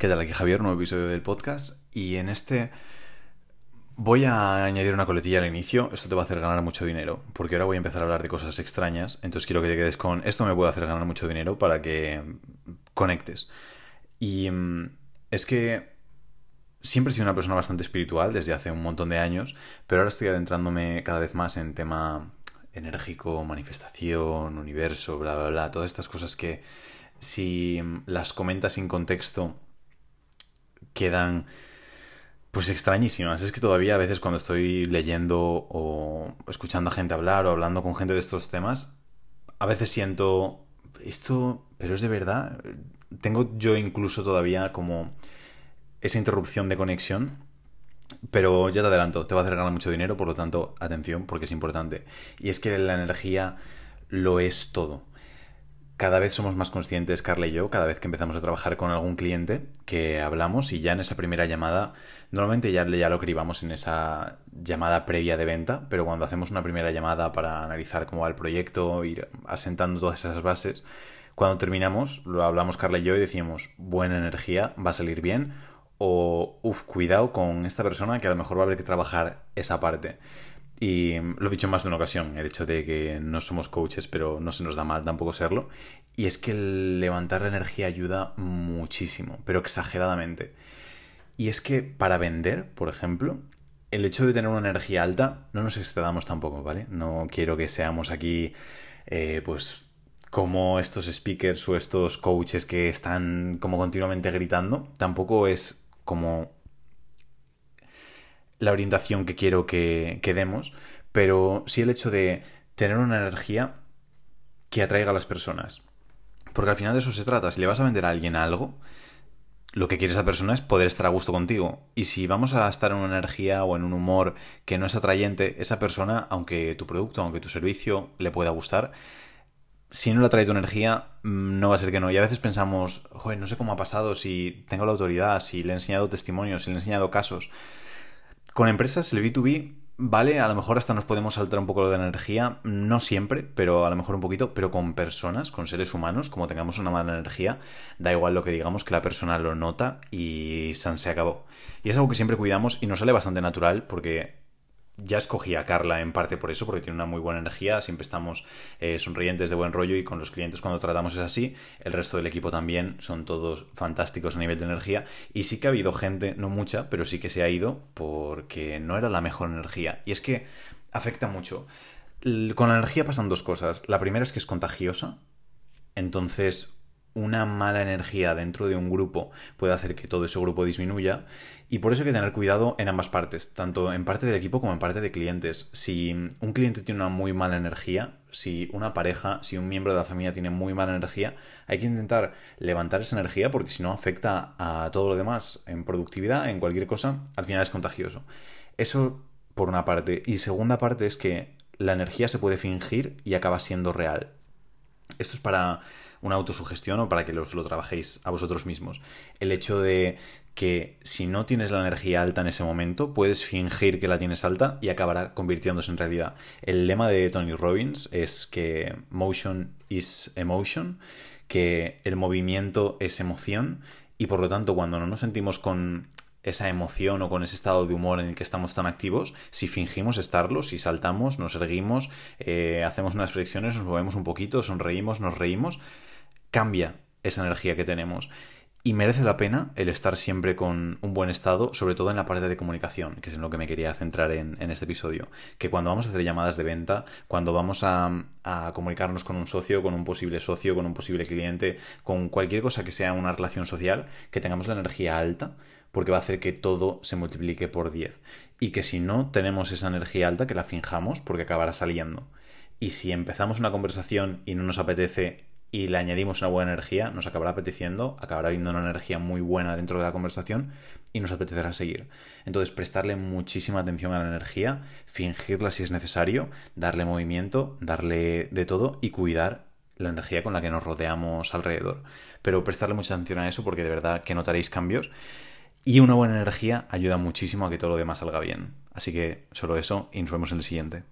¿Qué tal? Aquí Javier, nuevo episodio del podcast. Y en este voy a añadir una coletilla al inicio. Esto te va a hacer ganar mucho dinero. Porque ahora voy a empezar a hablar de cosas extrañas. Entonces quiero que te quedes con esto me puede hacer ganar mucho dinero para que conectes. Y mm, es que siempre he sido una persona bastante espiritual desde hace un montón de años. Pero ahora estoy adentrándome cada vez más en tema enérgico, manifestación, universo, bla, bla, bla. Todas estas cosas que si las comentas sin contexto quedan pues extrañísimas. Es que todavía a veces cuando estoy leyendo o escuchando a gente hablar o hablando con gente de estos temas, a veces siento esto, pero es de verdad. Tengo yo incluso todavía como esa interrupción de conexión. Pero ya te adelanto, te va a hacer ganar mucho dinero, por lo tanto, atención, porque es importante. Y es que la energía lo es todo cada vez somos más conscientes, Carla y yo, cada vez que empezamos a trabajar con algún cliente, que hablamos y ya en esa primera llamada, normalmente ya, ya lo cribamos en esa llamada previa de venta, pero cuando hacemos una primera llamada para analizar cómo va el proyecto, ir asentando todas esas bases, cuando terminamos, lo hablamos Carla y yo y decimos, buena energía, va a salir bien, o, uff, cuidado con esta persona que a lo mejor va a haber que trabajar esa parte. Y lo he dicho más de una ocasión, el hecho de que no somos coaches, pero no se nos da mal tampoco serlo. Y es que levantar la energía ayuda muchísimo, pero exageradamente. Y es que para vender, por ejemplo, el hecho de tener una energía alta no nos excedamos tampoco, ¿vale? No quiero que seamos aquí, eh, pues, como estos speakers o estos coaches que están como continuamente gritando. Tampoco es como la orientación que quiero que, demos, pero sí el hecho de tener una energía que atraiga a las personas. Porque al final de eso se trata. Si le vas a vender a alguien algo, lo que quiere esa persona es poder estar a gusto contigo. Y si vamos a estar en una energía o en un humor que no es atrayente, esa persona, aunque tu producto, aunque tu servicio le pueda gustar, si no le atrae tu energía, mm, no va a ser que no. Y a veces pensamos, joder, no sé cómo ha pasado, si tengo la autoridad, si le he enseñado testimonios, si le he enseñado casos con empresas, el B2B, vale, a lo mejor hasta nos podemos saltar un poco de energía, no siempre, pero a lo mejor un poquito, pero con personas, con seres humanos, como tengamos una mala energía, da igual lo que digamos, que la persona lo nota y se acabó. Y es algo que siempre cuidamos y nos sale bastante natural porque ya escogí a Carla en parte por eso, porque tiene una muy buena energía, siempre estamos eh, sonrientes de buen rollo y con los clientes cuando tratamos es así, el resto del equipo también son todos fantásticos a nivel de energía. Y sí que ha habido gente, no mucha, pero sí que se ha ido porque no era la mejor energía. Y es que afecta mucho. Con la energía pasan dos cosas, la primera es que es contagiosa, entonces una mala energía dentro de un grupo puede hacer que todo ese grupo disminuya y por eso hay que tener cuidado en ambas partes, tanto en parte del equipo como en parte de clientes. Si un cliente tiene una muy mala energía, si una pareja, si un miembro de la familia tiene muy mala energía, hay que intentar levantar esa energía porque si no afecta a todo lo demás en productividad, en cualquier cosa, al final es contagioso. Eso por una parte. Y segunda parte es que la energía se puede fingir y acaba siendo real. Esto es para una autosugestión o para que los, lo trabajéis a vosotros mismos. El hecho de que si no tienes la energía alta en ese momento, puedes fingir que la tienes alta y acabará convirtiéndose en realidad. El lema de Tony Robbins es que motion is emotion, que el movimiento es emoción y por lo tanto cuando no nos sentimos con esa emoción o con ese estado de humor en el que estamos tan activos, si fingimos estarlo, si saltamos, nos erguimos, eh, hacemos unas flexiones, nos movemos un poquito, sonreímos, nos reímos, cambia esa energía que tenemos. Y merece la pena el estar siempre con un buen estado, sobre todo en la parte de comunicación, que es en lo que me quería centrar en, este episodio. Que cuando vamos a hacer llamadas de venta, cuando vamos a, a, comunicarnos con un socio, con un posible socio, con un posible cliente, con cualquier cosa que sea una relación social, que tengamos la energía alta, porque va a hacer que todo se multiplique por 10. Y que si no tenemos esa energía alta, que la finjamos, porque acabará saliendo. Y si empezamos una conversación y no nos apetece y le añadimos una buena energía, nos acabará apeteciendo, acabará habiendo una energía muy buena dentro de la conversación y nos apetecerá seguir. Entonces, prestarle muchísima atención a la energía, fingirla si es necesario, darle movimiento, darle de todo y cuidar la energía con la que nos rodeamos alrededor. Pero prestarle mucha atención a eso porque de verdad que notaréis cambios y una buena energía ayuda muchísimo a que todo lo demás salga bien. Así que solo eso y nos vemos en el siguiente.